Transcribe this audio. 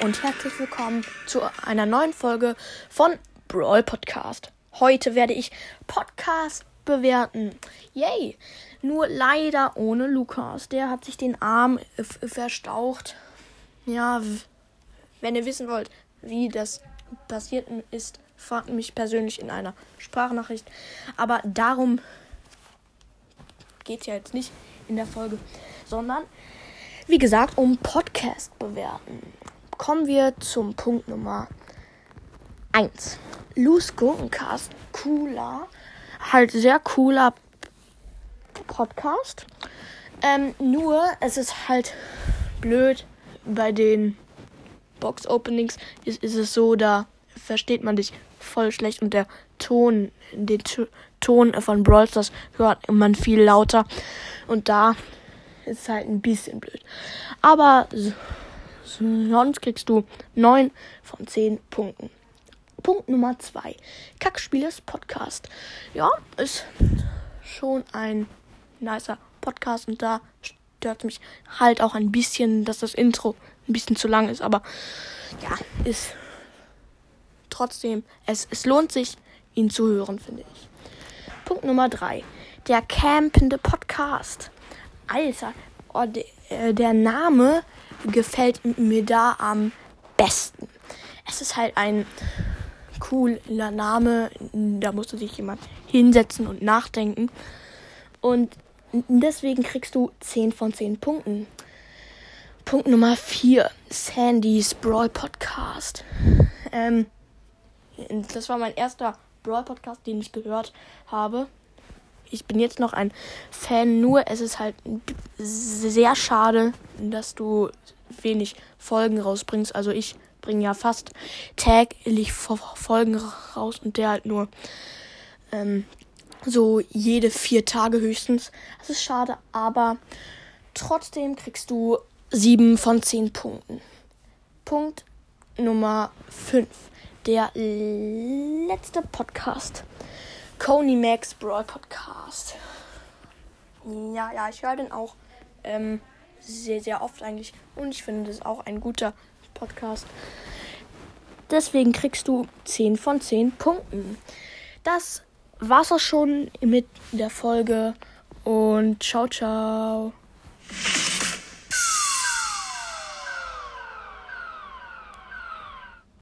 und herzlich willkommen zu einer neuen Folge von Brawl Podcast. Heute werde ich Podcast bewerten. Yay! Nur leider ohne Lukas. Der hat sich den Arm verstaucht. Ja, wenn ihr wissen wollt, wie das passiert ist, fragt mich persönlich in einer Sprachnachricht. Aber darum geht es ja jetzt nicht in der Folge, sondern wie gesagt, um Podcast bewerten. Kommen wir zum Punkt Nummer 1. Loose Gurkencast. Cooler, halt sehr cooler Podcast. Ähm, nur, es ist halt blöd bei den Box-Openings ist, ist es so, da versteht man dich voll schlecht und der Ton, den T Ton von Brawl Stars hört man viel lauter. Und da ist halt ein bisschen blöd. Aber sonst kriegst du 9 von 10 Punkten. Punkt Nummer 2. Kackspielers Podcast. Ja, ist schon ein nicer Podcast und da stört mich halt auch ein bisschen, dass das Intro ein bisschen zu lang ist. Aber ja, ist trotzdem, es, es lohnt sich, ihn zu hören, finde ich. Punkt Nummer 3. Der campende Podcast. Alter, oh, de, äh, der Name gefällt mir da am besten. Es ist halt ein cooler Name. Da musste sich jemand hinsetzen und nachdenken. Und deswegen kriegst du 10 von 10 Punkten. Punkt Nummer 4. Sandys Brawl Podcast. Ähm, das war mein erster Brawl Podcast, den ich gehört habe ich bin jetzt noch ein Fan, nur es ist halt sehr schade, dass du wenig Folgen rausbringst. Also ich bringe ja fast täglich Folgen raus und der halt nur ähm, so jede vier Tage höchstens. Das ist schade, aber trotzdem kriegst du sieben von zehn Punkten. Punkt Nummer 5. Der letzte Podcast. Coney Max Brawl Podcast. Ja, ja, ich höre den auch ähm, sehr, sehr oft eigentlich. Und ich finde, das ist auch ein guter Podcast. Deswegen kriegst du 10 von 10 Punkten. Das war's auch schon mit der Folge. Und ciao, ciao.